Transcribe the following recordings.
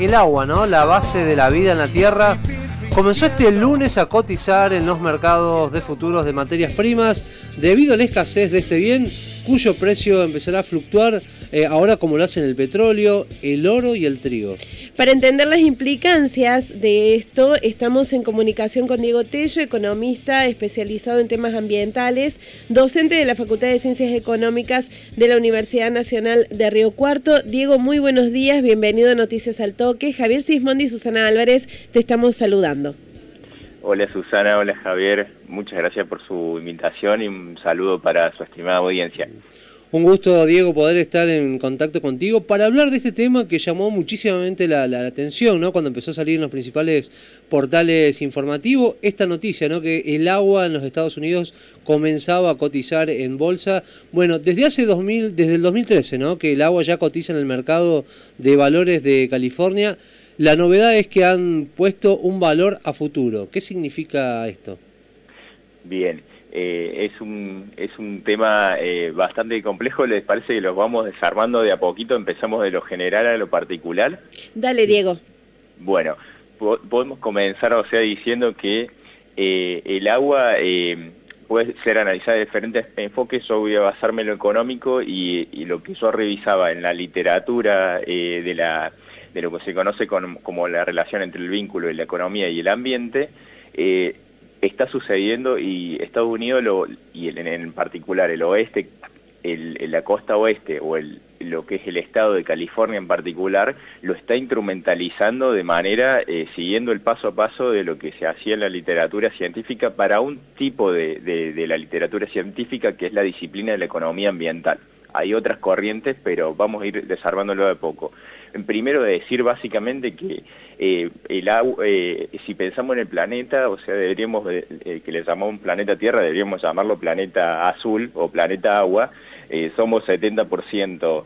el agua, ¿no? La base de la vida en la Tierra. Comenzó este lunes a cotizar en los mercados de futuros de materias primas debido a la escasez de este bien, cuyo precio empezará a fluctuar eh, ahora como lo hacen el petróleo, el oro y el trigo. Para entender las implicancias de esto, estamos en comunicación con Diego Tello, economista especializado en temas ambientales, docente de la Facultad de Ciencias Económicas de la Universidad Nacional de Río Cuarto. Diego, muy buenos días, bienvenido a Noticias al Toque. Javier Sismondi y Susana Álvarez, te estamos saludando. Hola Susana, hola Javier, muchas gracias por su invitación y un saludo para su estimada audiencia. Un gusto, Diego, poder estar en contacto contigo para hablar de este tema que llamó muchísimamente la, atención, ¿no? Cuando empezó a salir en los principales portales informativos, esta noticia, ¿no? Que el agua en los Estados Unidos comenzaba a cotizar en bolsa. Bueno, desde hace 2000, desde el 2013, ¿no? Que el agua ya cotiza en el mercado de valores de California. La novedad es que han puesto un valor a futuro. ¿Qué significa esto? Bien. Eh, es, un, es un tema eh, bastante complejo, ¿les parece que los vamos desarmando de a poquito? Empezamos de lo general a lo particular. Dale, Diego. Bueno, podemos comenzar, o sea, diciendo que eh, el agua puede ser analizada de diferentes enfoques, yo voy a basarme en lo económico y, lo que yo revisaba en la literatura de, la, de lo que se conoce como la relación entre el vínculo y la economía y el ambiente, está sucediendo y Estados Unidos, lo, y en, particular el oeste, la costa oeste o lo que es el estado de California en particular, lo está instrumentalizando de manera, eh, siguiendo el paso a paso de lo que se hacía en la literatura científica para un tipo de, de la literatura científica que es la disciplina de la economía ambiental. Hay otras corrientes, pero vamos a ir desarmándolo de poco. Primero decir básicamente que eh, el agua, eh, si pensamos en el planeta, o sea, deberíamos, eh, que le llamamos planeta Tierra, deberíamos llamarlo planeta azul o planeta agua, somos 70%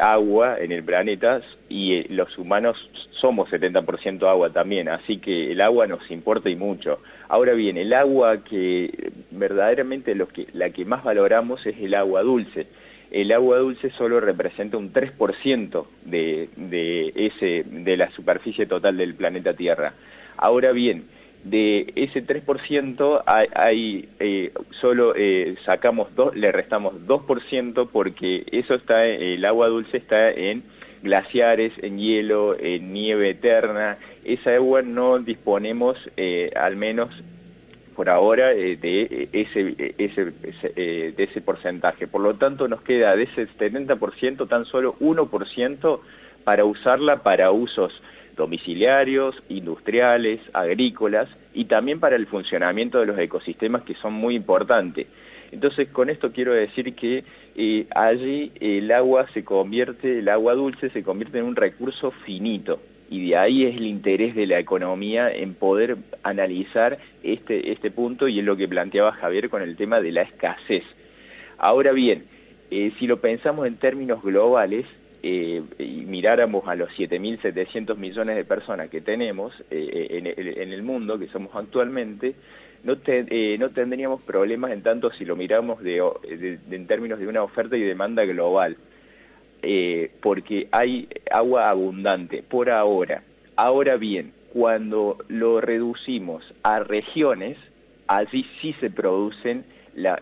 agua en el planeta y los humanos somos 70% agua también, así que el agua nos importa y mucho. Ahora bien, el agua que verdaderamente lo que, la que más valoramos es el agua dulce el agua dulce solo representa un 3% de, de, ese, de la superficie total del planeta Tierra. Ahora bien, de ese 3% hay, eh, solo eh, sacamos dos, le restamos 2% porque eso está, el agua dulce está en glaciares, en hielo, en nieve eterna. Esa agua no disponemos, eh, al menos por ahora eh, de, ese, ese, eh, de ese porcentaje. Por lo tanto, nos queda de ese 70% tan solo 1% para usarla para usos domiciliarios, industriales, agrícolas y también para el funcionamiento de los ecosistemas que son muy importantes. Entonces, con esto quiero decir que eh, allí el agua se convierte, el agua dulce se convierte en un recurso finito y de ahí es el interés de la economía en poder analizar este, este punto y es lo que planteaba Javier con el tema de la escasez. Ahora bien, eh, si lo pensamos en términos globales eh, y miráramos a los 7.700 millones de personas que tenemos eh, en, el mundo, que somos actualmente, no, no tendríamos problemas en tanto si lo miramos en términos de una oferta y demanda global. Eh, porque hay agua abundante por ahora. Ahora bien, cuando lo reducimos a regiones, allí sí se producen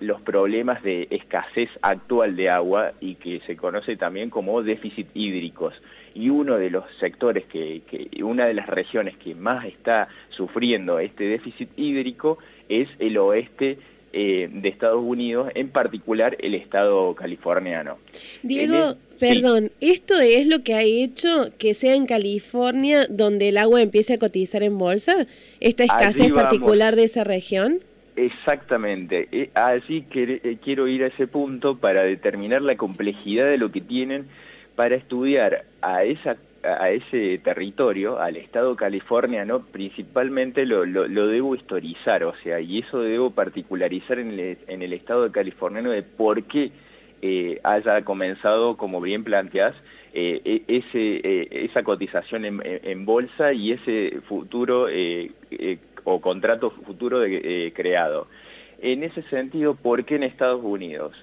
los problemas de escasez actual de agua y que se conoce también como déficit hídricos. Y uno de los sectores, que, una de las regiones que más está sufriendo este déficit hídrico es el oeste eh, de Estados Unidos, en particular el estado californiano. Diego, perdón, ¿esto es lo que ha hecho que sea en California donde el agua empiece a cotizar en bolsa? ¿Esta escasez particular de esa región? Exactamente, eh, así que eh, quiero ir a ese punto para determinar la complejidad de lo que tienen para estudiar a esa a ese territorio, al estado californiano, principalmente lo, lo, debo historizar, o sea, y eso debo particularizar en el, en el estado californiano de por qué eh, haya comenzado, como bien planteás, eh, e, ese, eh, esa cotización en, bolsa y ese futuro o contrato futuro de, creado. En ese sentido, ¿por qué en Estados Unidos?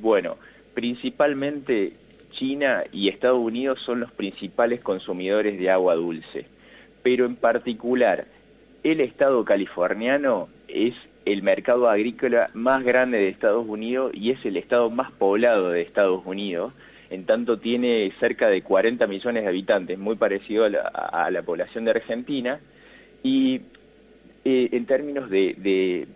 bueno, principalmente China y Estados Unidos son los principales consumidores de agua dulce, pero en particular el estado californiano es el mercado agrícola más grande de Estados Unidos y es el estado más poblado de Estados Unidos, en tanto tiene cerca de 40 millones de habitantes, muy parecido a la, población de Argentina, y eh, en términos de,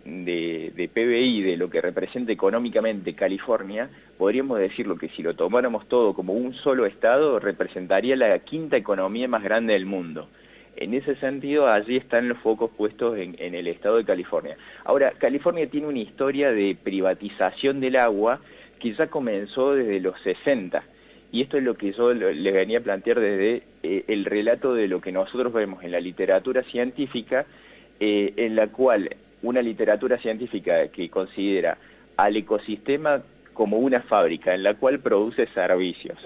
PBI, de lo que representa económicamente California, podríamos decirlo que si lo tomáramos todo como un solo estado, representaría la quinta economía más grande del mundo. En ese sentido, allí están los focos puestos en, el estado de California. Ahora, California tiene una historia de privatización del agua que ya comenzó desde los 60. Y esto es lo que yo le venía a plantear desde eh, el relato de lo que nosotros vemos en la literatura científica, eh, en la cual una literatura científica que considera al ecosistema como una fábrica en la cual produce servicios.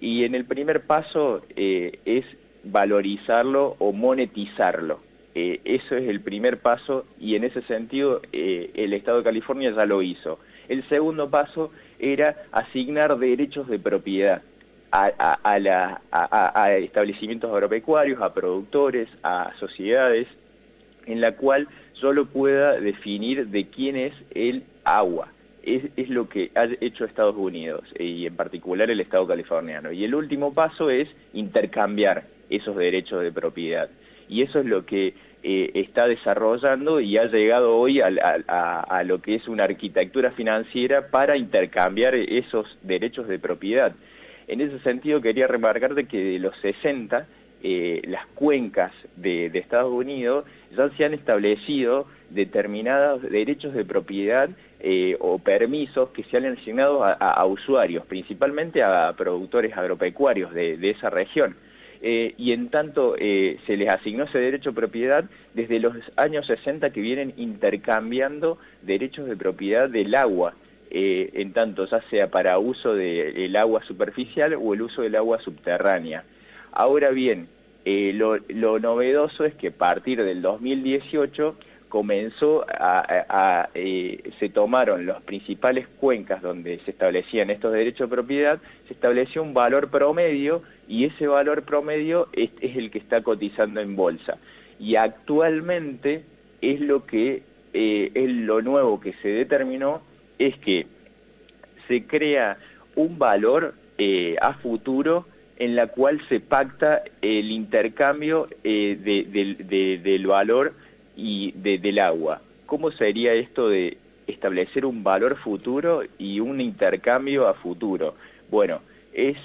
Y en el primer paso eh, es valorizarlo o monetizarlo. Eh, eso es el primer paso y en ese sentido el Estado de California ya lo hizo. El segundo paso era asignar derechos de propiedad a, establecimientos agropecuarios, a productores, a sociedades, en la cual solo pueda definir de quién es el agua. Es, es, lo que ha hecho Estados Unidos y en particular el Estado californiano. Y el último paso es intercambiar esos derechos de propiedad. Y eso es lo que eh, está desarrollando y ha llegado hoy a, lo que es una arquitectura financiera para intercambiar esos derechos de propiedad. En ese sentido quería remarcarte que de los 60, eh, las cuencas de, Estados Unidos ya se han establecido determinados derechos de propiedad eh, o permisos que se han asignado a, usuarios, principalmente a productores agropecuarios de esa región. Eh, y en tanto eh, se les asignó ese derecho de propiedad desde los años 60 que vienen intercambiando derechos de propiedad del agua, en tanto ya sea para uso del agua superficial o el uso del agua subterránea. Ahora bien, lo, lo novedoso es que a partir del 2018 comenzó a, eh, se tomaron las principales cuencas donde se establecían estos derechos de propiedad, se estableció un valor promedio y ese valor promedio es, el que está cotizando en bolsa. Y actualmente es lo que eh, es lo nuevo que se determinó es que se crea un valor eh, a futuro en la cual se pacta el intercambio del valor y del agua. ¿Cómo sería esto de establecer un valor futuro y un intercambio a futuro? Bueno, es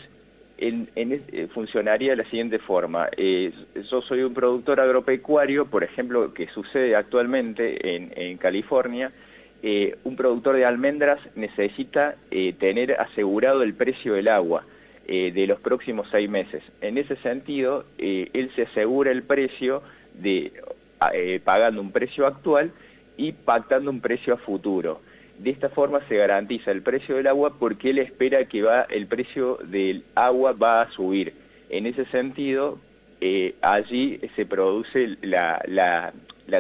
en, eh, funcionaría de la siguiente forma. yo soy un productor agropecuario, por ejemplo, que sucede actualmente en, California, eh, un productor de almendras necesita eh, tener asegurado el precio del agua de los próximos seis meses. En ese sentido, él se asegura el precio de eh, pagando un precio actual y pactando un precio a futuro. De esta forma se garantiza el precio del agua porque él espera que va, el precio del agua va a subir. En ese sentido, eh, allí se produce la, la,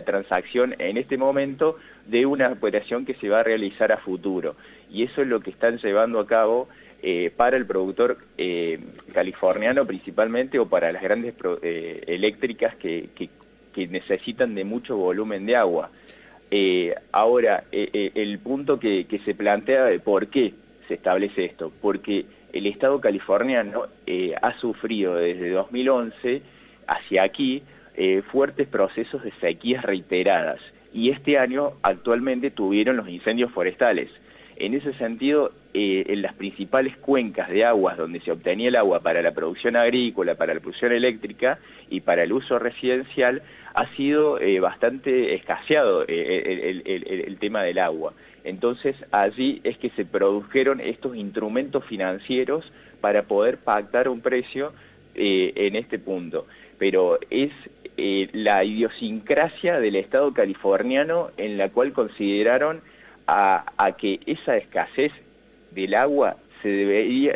transacción en este momento de una operación que se va a realizar a futuro. Y eso es lo que están llevando a cabo eh, para el productor californiano principalmente o para las grandes eléctricas que, que, que necesitan de mucho volumen de agua. Eh, ahora, eh, eh, el punto que, se plantea de por qué se establece esto, porque el Estado californiano ha sufrido desde 2011 hacia aquí fuertes procesos de sequías reiteradas y este año actualmente tuvieron los incendios forestales. En ese sentido, en las principales cuencas de aguas donde se obtenía el agua para la producción agrícola, para la producción eléctrica y para el uso residencial, ha sido eh, bastante escaseado eh, el, tema del agua. Entonces allí es que se produjeron estos instrumentos financieros para poder pactar un precio eh, en este punto. Pero es la idiosincrasia del Estado californiano en la cual consideraron a, que esa escasez del agua se debería,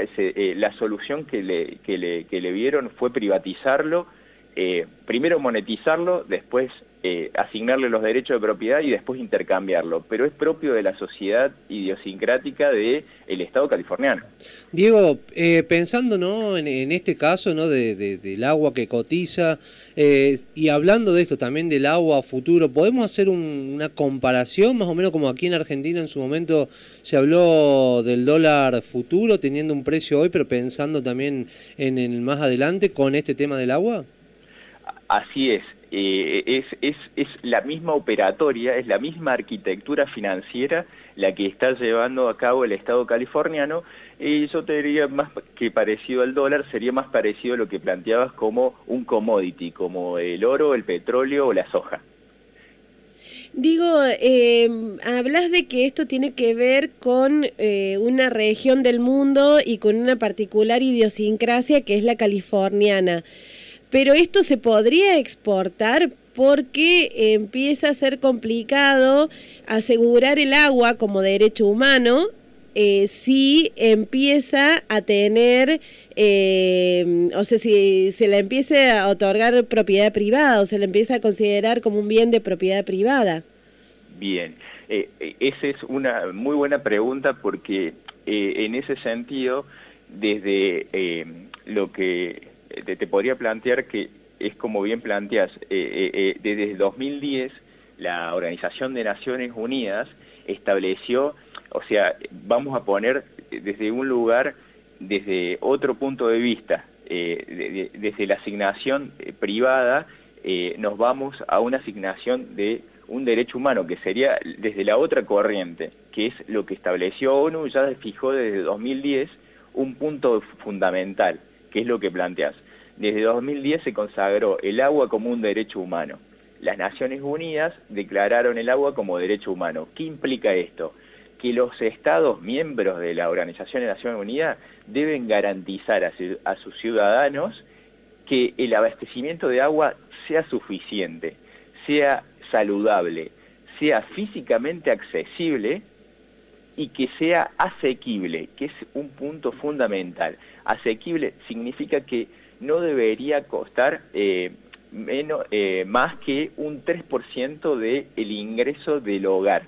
la solución que le, que le, que le vieron fue privatizarlo eh, primero monetizarlo, después eh, asignarle los derechos de propiedad y después intercambiarlo, pero es propio de la sociedad idiosincrática del el Estado californiano. Diego, eh, pensando ¿no? en, este caso ¿no? del agua que cotiza y hablando de esto también del agua futuro, ¿podemos hacer una comparación más o menos como aquí en Argentina en su momento se habló del dólar futuro teniendo un precio hoy, pero pensando también en el más adelante con este tema del agua? Así es. Eh, es, es, es, la misma operatoria, es la misma arquitectura financiera la que está llevando a cabo el Estado californiano y yo te diría más que parecido al dólar, sería más parecido a lo que planteabas como un commodity, como el oro, el petróleo o la soja. Digo, eh, hablas de que esto tiene que ver con eh, una región del mundo y con una particular idiosincrasia que es la californiana pero esto se podría exportar porque empieza a ser complicado asegurar el agua como derecho humano eh, si empieza a tener, eh, o sea, si se le empieza a otorgar propiedad privada o se le empieza a considerar como un bien de propiedad privada. Bien, eh, esa es una muy buena pregunta porque en ese sentido, desde lo que te, podría plantear que es como bien planteas, eh, eh, eh, desde 2010 la Organización de Naciones Unidas estableció, o sea, vamos a poner desde un lugar, desde otro punto de vista, desde la asignación privada, nos vamos a una asignación de un derecho humano, que sería desde la otra corriente, que es lo que estableció ONU, ya fijó desde 2010 un punto fundamental, que es lo que planteas. Desde 2010 se consagró el agua como un derecho humano. Las Naciones Unidas declararon el agua como derecho humano. ¿Qué implica esto? Que los estados miembros de la Organización de Naciones Unidas deben garantizar a, sus ciudadanos que el abastecimiento de agua sea suficiente, sea saludable, sea físicamente accesible y que sea asequible, que es un punto fundamental. Asequible significa que no debería costar eh, menos, eh, más que un 3% del el ingreso del hogar.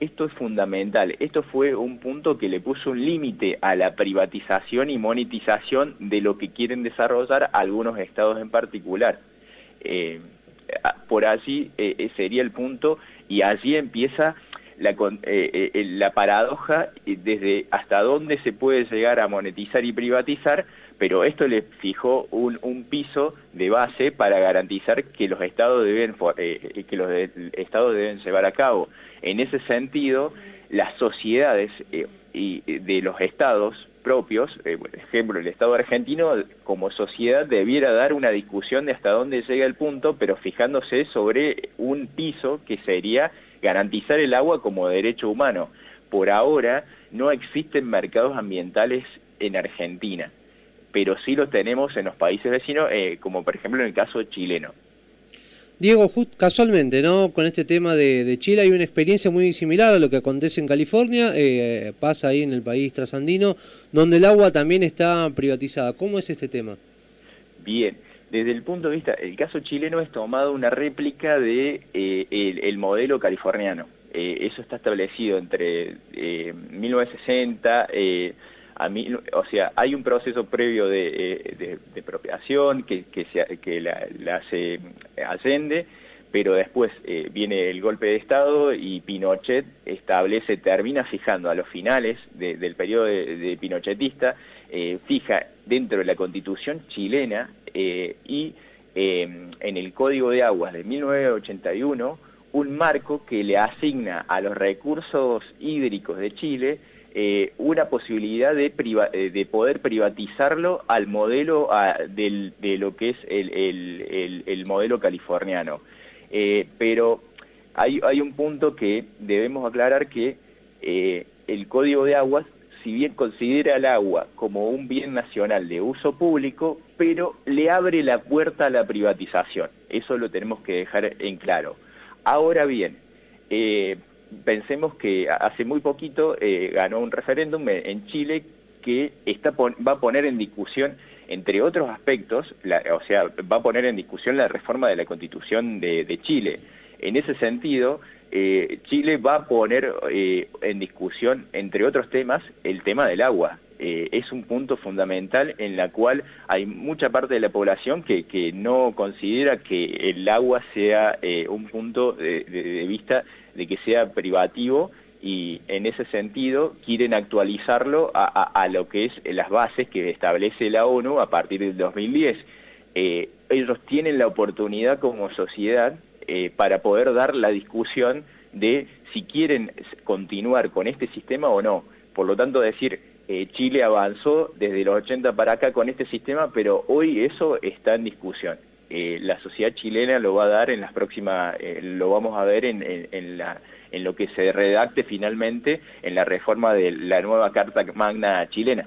Esto es fundamental. Esto fue un punto que le puso un límite a la privatización y monetización de lo que quieren desarrollar algunos estados en particular. Eh, por allí sería el punto y allí empieza la, la paradoja desde hasta dónde se puede llegar a monetizar y privatizar pero esto le fijó un, piso de base para garantizar que los estados deben eh, que los estados deben llevar a cabo. En ese sentido, las sociedades eh, y de los estados propios, eh, por ejemplo, el Estado argentino como sociedad debiera dar una discusión de hasta dónde llega el punto, pero fijándose sobre un piso que sería garantizar el agua como derecho humano. Por ahora no existen mercados ambientales en Argentina pero sí lo tenemos en los países vecinos, eh, como por ejemplo en el caso chileno. Diego, casualmente, ¿no? Con este tema de, Chile hay una experiencia muy similar a lo que acontece en California, eh, pasa ahí en el país trasandino, donde el agua también está privatizada. ¿Cómo es este tema? Bien, desde el punto de vista, el caso chileno es tomado una réplica de eh, el, modelo californiano. eso está establecido entre 1960 o sea, hay un proceso previo de, eh, apropiación que, que, la, hace Allende, pero después eh, viene el golpe de Estado y Pinochet establece, termina fijando a los finales del periodo de, pinochetista, eh, fija dentro de la constitución chilena y en el Código de Aguas de 1981 un marco que le asigna a los recursos hídricos de Chile eh, una posibilidad de, eh, de, poder privatizarlo al modelo de lo que es el, modelo californiano. Eh, pero hay, un punto que debemos aclarar que el Código de Aguas, si bien considera el agua como un bien nacional de uso público, pero le abre la puerta a la privatización. Eso lo tenemos que dejar en claro. Ahora bien, pensemos que hace muy poquito eh, ganó un referéndum en Chile que está va a poner en discusión entre otros aspectos, o sea, va a poner en discusión la reforma de la Constitución de, Chile. En ese sentido, eh, Chile va a poner eh, en discusión, entre otros temas, el tema del agua. Eh, es un punto fundamental en la cual hay mucha parte de la población que, no considera que el agua sea un punto de vista de que sea privativo y en ese sentido quieren actualizarlo a, lo que es las bases que establece la ONU a partir del 2010. Eh, ellos tienen la oportunidad como sociedad eh, para poder dar la discusión de si quieren continuar con este sistema o no. Por lo tanto, decir, eh, Chile avanzó desde los 80 para acá con este sistema, pero hoy eso está en discusión. La sociedad chilena lo va a dar en las próximas, lo vamos a ver en la en lo que se redacte finalmente en la reforma de la nueva Carta Magna chilena.